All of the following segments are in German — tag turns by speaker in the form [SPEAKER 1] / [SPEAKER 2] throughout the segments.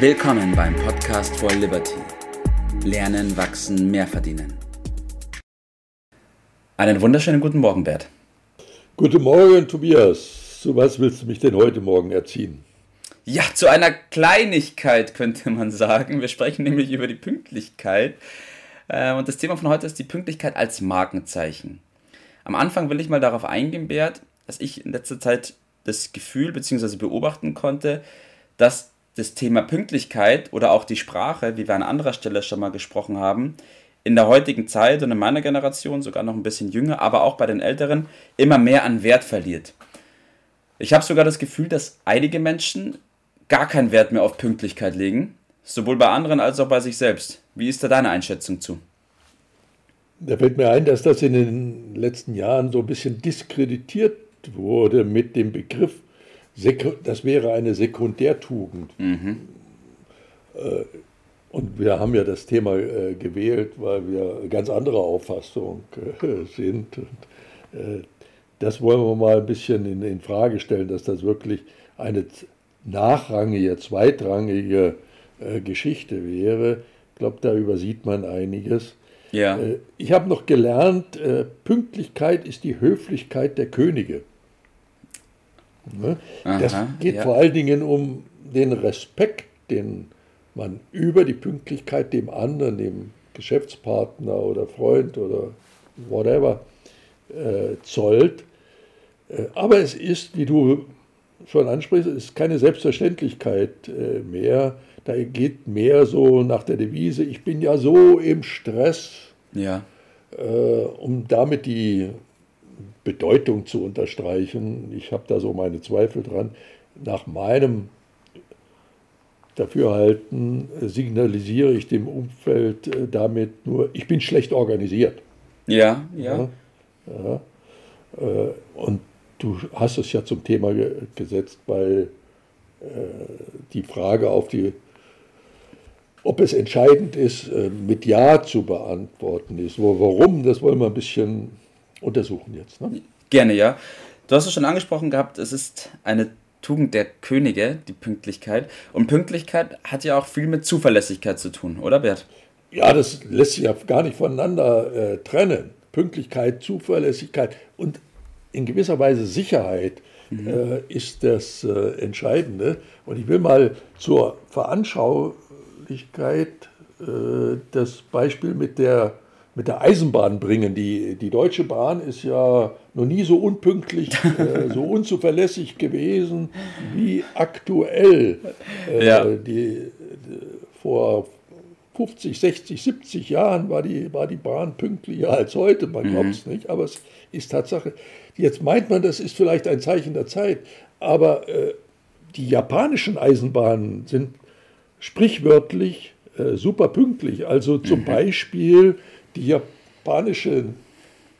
[SPEAKER 1] Willkommen beim Podcast for Liberty. Lernen, wachsen, mehr verdienen. Einen wunderschönen guten Morgen, Bert.
[SPEAKER 2] Guten Morgen, Tobias. Zu was willst du mich denn heute Morgen erziehen?
[SPEAKER 1] Ja, zu einer Kleinigkeit könnte man sagen. Wir sprechen nämlich über die Pünktlichkeit. Äh, und das Thema von heute ist die Pünktlichkeit als Markenzeichen. Am Anfang will ich mal darauf eingehen, Bert, dass ich in letzter Zeit das Gefühl bzw. beobachten konnte, dass das Thema Pünktlichkeit oder auch die Sprache, wie wir an anderer Stelle schon mal gesprochen haben, in der heutigen Zeit und in meiner Generation, sogar noch ein bisschen jünger, aber auch bei den Älteren, immer mehr an Wert verliert. Ich habe sogar das Gefühl, dass einige Menschen gar keinen Wert mehr auf Pünktlichkeit legen, sowohl bei anderen als auch bei sich selbst. Wie ist da deine Einschätzung zu?
[SPEAKER 2] Da fällt mir ein, dass das in den letzten Jahren so ein bisschen diskreditiert wurde mit dem Begriff das wäre eine Sekundärtugend. Mhm. Äh, und wir haben ja das Thema äh, gewählt, weil wir ganz anderer Auffassung äh, sind. das wollen wir mal ein bisschen in, in Frage stellen, dass das wirklich eine nachrangige, zweitrangige Geschichte wäre. Ich glaube, da übersieht man einiges. Ja. Ich habe noch gelernt, Pünktlichkeit ist die Höflichkeit der Könige. Ne? Aha, das geht ja. vor allen Dingen um den Respekt, den man über die Pünktlichkeit dem anderen, dem Geschäftspartner oder Freund oder whatever äh, zollt. Äh, aber es ist, wie du schon ansprichst, ist keine Selbstverständlichkeit äh, mehr. Da geht mehr so nach der Devise, ich bin ja so im Stress, ja. Äh, um damit die Bedeutung zu unterstreichen. Ich habe da so meine Zweifel dran. Nach meinem Dafürhalten signalisiere ich dem Umfeld äh, damit nur, ich bin schlecht organisiert.
[SPEAKER 1] Ja, ja. ja,
[SPEAKER 2] ja. Äh, und du hast es ja zum Thema gesetzt, weil äh, die Frage auf die, ob es entscheidend ist, mit Ja zu beantworten ist. Warum, das wollen wir ein bisschen untersuchen jetzt. Ne?
[SPEAKER 1] Gerne, ja. Du hast es schon angesprochen gehabt, es ist eine Tugend der Könige, die Pünktlichkeit. Und Pünktlichkeit hat ja auch viel mit Zuverlässigkeit zu tun, oder Bert?
[SPEAKER 2] Ja, das lässt sich ja gar nicht voneinander äh, trennen. Pünktlichkeit, Zuverlässigkeit und in gewisser Weise Sicherheit mhm. äh, ist das äh, Entscheidende. Und ich will mal zur Veranschaulichkeit äh, das Beispiel mit der mit der Eisenbahn bringen. Die, die Deutsche Bahn ist ja noch nie so unpünktlich, äh, so unzuverlässig gewesen wie aktuell. Äh, ja. die, die, vor 50, 60, 70 Jahren war die, war die Bahn pünktlicher als heute. Man mhm. glaubt es nicht, aber es ist Tatsache. Jetzt meint man, das ist vielleicht ein Zeichen der Zeit, aber äh, die japanischen Eisenbahnen sind sprichwörtlich äh, super pünktlich. Also zum mhm. Beispiel die japanische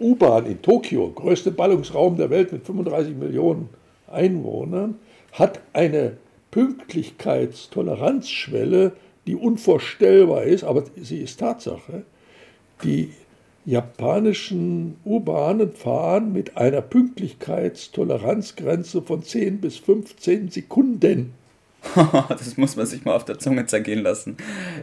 [SPEAKER 2] U-Bahn in Tokio, größte Ballungsraum der Welt mit 35 Millionen Einwohnern, hat eine Pünktlichkeitstoleranzschwelle, die unvorstellbar ist, aber sie ist Tatsache. Die japanischen U-Bahnen fahren mit einer Pünktlichkeitstoleranzgrenze von 10 bis 15 Sekunden.
[SPEAKER 1] das muss man sich mal auf der Zunge zergehen lassen.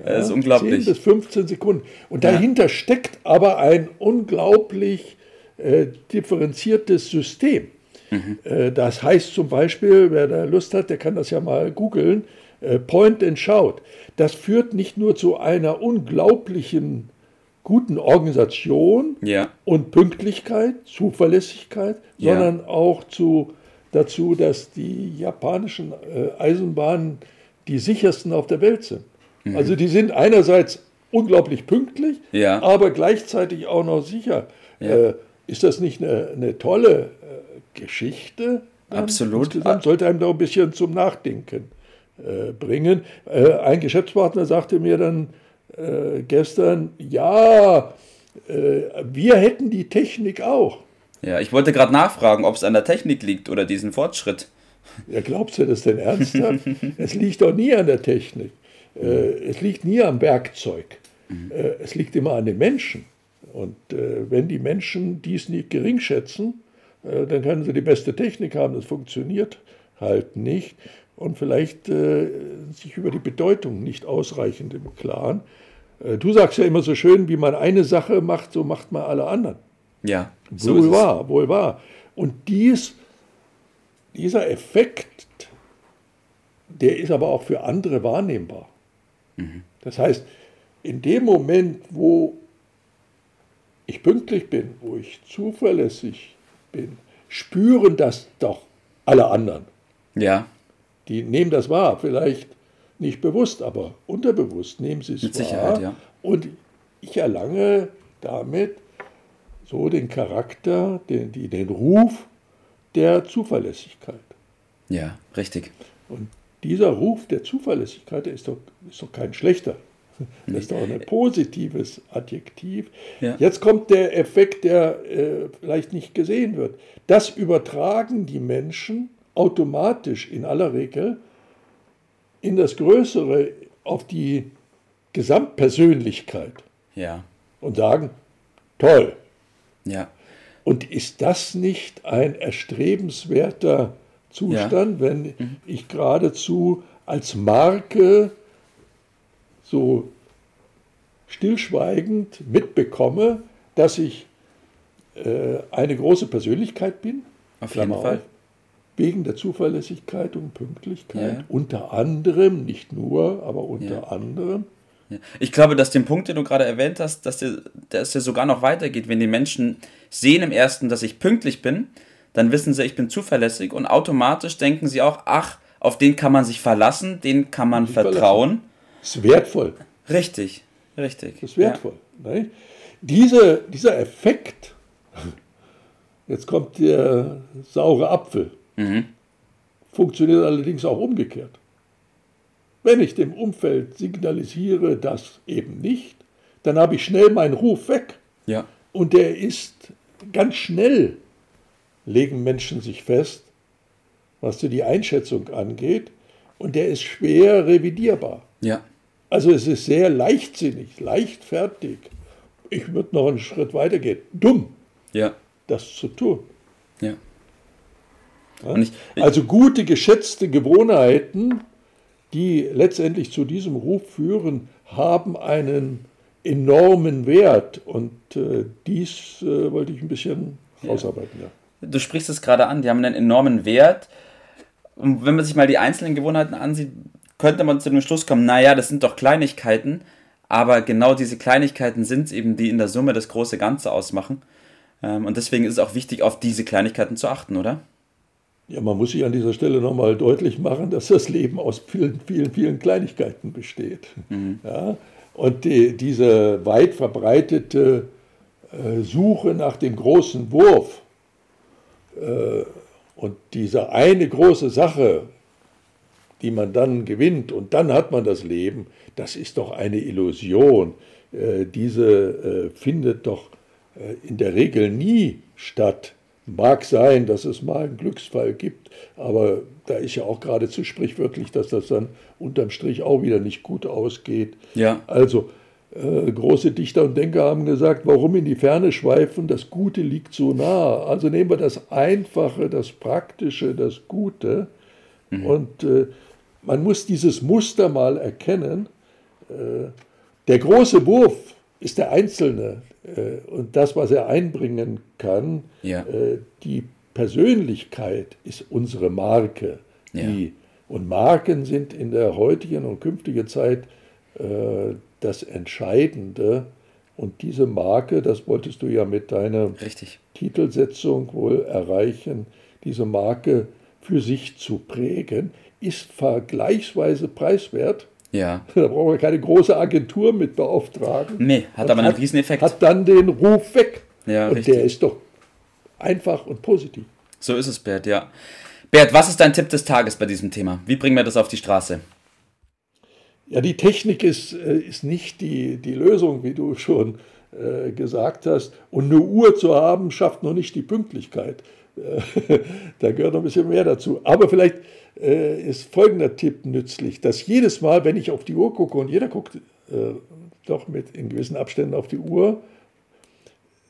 [SPEAKER 1] Ja, das ist unglaublich.
[SPEAKER 2] 10 bis 15 Sekunden. Und dahinter ja. steckt aber ein unglaublich äh, differenziertes System. Mhm. Äh, das heißt zum Beispiel, wer da Lust hat, der kann das ja mal googeln, äh, Point and Shout. Das führt nicht nur zu einer unglaublichen guten Organisation ja. und Pünktlichkeit, Zuverlässigkeit, sondern auch zu dazu, dass die japanischen äh, Eisenbahnen die sichersten auf der Welt sind. Mhm. Also die sind einerseits unglaublich pünktlich, ja. aber gleichzeitig auch noch sicher. Ja. Äh, ist das nicht eine, eine tolle äh, Geschichte?
[SPEAKER 1] Absolut.
[SPEAKER 2] Insgesamt sollte einem da ein bisschen zum Nachdenken äh, bringen. Äh, ein Geschäftspartner sagte mir dann äh, gestern, ja, wir hätten die Technik auch.
[SPEAKER 1] Ja, ich wollte gerade nachfragen, ob es an der Technik liegt oder diesen Fortschritt.
[SPEAKER 2] Ja, glaubst du das denn ernsthaft? es liegt doch nie an der Technik. Äh, es liegt nie am Werkzeug. Mhm. Äh, es liegt immer an den Menschen. Und äh, wenn die Menschen dies nicht gering schätzen, äh, dann können sie die beste Technik haben. Das funktioniert halt nicht. und vielleicht äh, sich über die Bedeutung nicht ausreichend im Klaren. Äh, du sagst ja immer so schön, wie man eine Sache macht, so macht man alle anderen.
[SPEAKER 1] Ja,
[SPEAKER 2] so wohl wahr, wohl wahr. Und dies, dieser Effekt, der ist aber auch für andere wahrnehmbar. Mhm. Das heißt, in dem Moment, wo ich pünktlich bin, wo ich zuverlässig bin, spüren das doch alle anderen.
[SPEAKER 1] Ja.
[SPEAKER 2] Die nehmen das wahr, vielleicht nicht bewusst, aber unterbewusst nehmen sie es Mit wahr. Sicherheit, ja. Und ich erlange damit so den Charakter, den, den Ruf der Zuverlässigkeit.
[SPEAKER 1] Ja, richtig.
[SPEAKER 2] Und dieser Ruf der Zuverlässigkeit, der ist doch, ist doch kein schlechter. Das ist doch ein positives Adjektiv. Ja. Jetzt kommt der Effekt, der äh, vielleicht nicht gesehen wird. Das übertragen die Menschen automatisch in aller Regel in das Größere, auf die Gesamtpersönlichkeit.
[SPEAKER 1] Ja.
[SPEAKER 2] Und sagen, toll.
[SPEAKER 1] Ja.
[SPEAKER 2] Und ist das nicht ein erstrebenswerter Zustand, ja. wenn mhm. ich geradezu als Marke so stillschweigend mitbekomme, dass ich äh, eine große Persönlichkeit bin?
[SPEAKER 1] Auf jeden Fall.
[SPEAKER 2] Wegen der Zuverlässigkeit und Pünktlichkeit. Ja. Unter anderem, nicht nur, aber unter ja. anderem.
[SPEAKER 1] Ich glaube, dass den Punkt, den du gerade erwähnt hast, dass der, dass der sogar noch weitergeht, wenn die Menschen sehen im ersten, dass ich pünktlich bin, dann wissen sie, ich bin zuverlässig und automatisch denken sie auch, ach, auf den kann man sich verlassen, den kann man vertrauen.
[SPEAKER 2] Das ist wertvoll.
[SPEAKER 1] Richtig, richtig.
[SPEAKER 2] Das ist wertvoll. Ja. Diese, dieser Effekt, jetzt kommt der saure Apfel, mhm. funktioniert allerdings auch umgekehrt. Wenn ich dem Umfeld signalisiere, das eben nicht, dann habe ich schnell meinen Ruf weg.
[SPEAKER 1] Ja.
[SPEAKER 2] Und der ist ganz schnell legen Menschen sich fest, was die Einschätzung angeht, und der ist schwer revidierbar.
[SPEAKER 1] Ja.
[SPEAKER 2] Also es ist sehr leichtsinnig, leichtfertig. Ich würde noch einen Schritt weiter gehen. Dumm,
[SPEAKER 1] ja.
[SPEAKER 2] das zu tun.
[SPEAKER 1] Ja.
[SPEAKER 2] ja? Ich, ich, also gute, geschätzte Gewohnheiten, die letztendlich zu diesem Ruf führen, haben einen enormen Wert. Und äh, dies äh, wollte ich ein bisschen ja. rausarbeiten. Ja
[SPEAKER 1] du sprichst es gerade an, die haben einen enormen Wert. Und wenn man sich mal die einzelnen Gewohnheiten ansieht, könnte man zu dem Schluss kommen, naja, das sind doch Kleinigkeiten, aber genau diese Kleinigkeiten sind es eben, die in der Summe das große Ganze ausmachen. Ähm, und deswegen ist es auch wichtig, auf diese Kleinigkeiten zu achten, oder?
[SPEAKER 2] Ja, man muss sich an dieser Stelle nochmal deutlich machen, dass das Leben aus vielen, vielen, vielen Kleinigkeiten besteht. Mhm. Ja? Und die, diese weit verbreitete äh, Suche nach dem großen Wurf, äh, und diese eine große Sache, die man dann gewinnt und dann hat man das Leben, das ist doch eine Illusion. Äh, diese findet doch in der Regel nie statt. Mag sein, dass es mal einen Glücksfall gibt, aber da ist ja auch geradezu sprichwörtlich, dass das dann unterm Strich auch wieder nicht gut ausgeht.
[SPEAKER 1] Ja.
[SPEAKER 2] Also äh, große Dichter und Denker haben gesagt, warum in die Ferne schweifen, das Gute liegt so nah. Also nehmen wir das Einfache, das Praktische, das Gute. Mhm. Und äh, man muss dieses Muster mal erkennen. Äh, der große Wurf ist der Einzelne äh, und das, was er einbringen kann.
[SPEAKER 1] Ja.
[SPEAKER 2] Äh, die Persönlichkeit ist unsere Marke. Die, und Marken sind in der heutigen und künftigen Zeit äh, das Entscheidende. Und diese Marke, das wolltest du ja mit deiner
[SPEAKER 1] Richtig.
[SPEAKER 2] Titelsetzung wohl erreichen, diese Marke für sich zu prägen, ist vergleichsweise preiswert.
[SPEAKER 1] Ja.
[SPEAKER 2] Da brauchen wir keine große Agentur mit beauftragen.
[SPEAKER 1] Nee, hat aber einen hat, Rieseneffekt.
[SPEAKER 2] Hat dann den Ruf weg.
[SPEAKER 1] Ja,
[SPEAKER 2] und
[SPEAKER 1] richtig.
[SPEAKER 2] der ist doch einfach und positiv.
[SPEAKER 1] So ist es, Bert, ja. Bert, was ist dein Tipp des Tages bei diesem Thema? Wie bringen wir das auf die Straße?
[SPEAKER 2] Ja, die Technik ist, äh, ist nicht die, die Lösung, wie du schon äh, gesagt hast. Und eine Uhr zu haben, schafft noch nicht die Pünktlichkeit. Äh, da gehört noch ein bisschen mehr dazu. Aber vielleicht äh, ist folgender Tipp nützlich, dass jedes Mal, wenn ich auf die Uhr gucke, und jeder guckt äh, doch mit in gewissen Abständen auf die Uhr,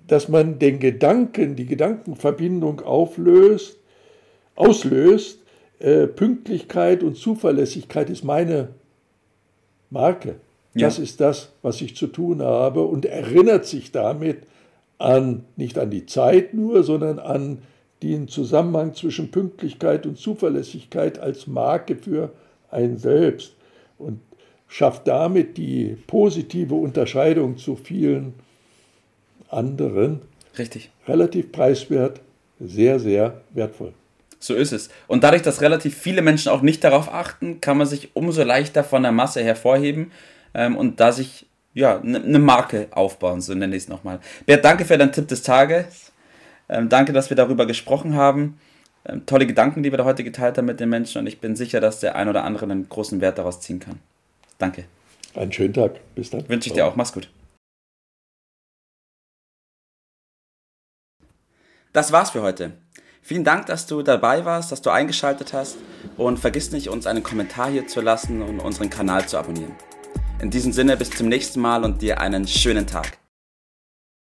[SPEAKER 2] dass man den Gedanken, die Gedankenverbindung auflöst, auslöst, äh, Pünktlichkeit und Zuverlässigkeit ist meine Marke. Ja. Das ist das, was ich zu tun habe und erinnert sich damit an, nicht an die Zeit nur, sondern an den Zusammenhang zwischen Pünktlichkeit und Zuverlässigkeit als Marke für ein Selbst und schafft damit die positive Unterscheidung zu vielen anderen.
[SPEAKER 1] Richtig.
[SPEAKER 2] Relativ preiswert, sehr, sehr wertvoll.
[SPEAKER 1] So ist es. Und dadurch, dass relativ viele Menschen auch nicht darauf achten, kann man sich umso leichter von der Masse hervorheben ähm, und da sich ja eine ne Marke aufbauen, so nenne ich es nochmal. Bert, danke für deinen Tipp des Tages. Ähm, danke, dass wir darüber gesprochen haben. Ähm, tolle Gedanken, die wir da heute geteilt haben mit den Menschen und ich bin sicher, dass der ein oder andere einen großen Wert daraus ziehen kann. Danke.
[SPEAKER 2] Einen schönen Tag. Bis dann.
[SPEAKER 1] Wünsche ich dir auch. Mach's gut. Das war's für heute. Vielen Dank, dass du dabei warst, dass du eingeschaltet hast und vergiss nicht, uns einen Kommentar hier zu lassen und unseren Kanal zu abonnieren. In diesem Sinne, bis zum nächsten Mal und dir einen schönen Tag.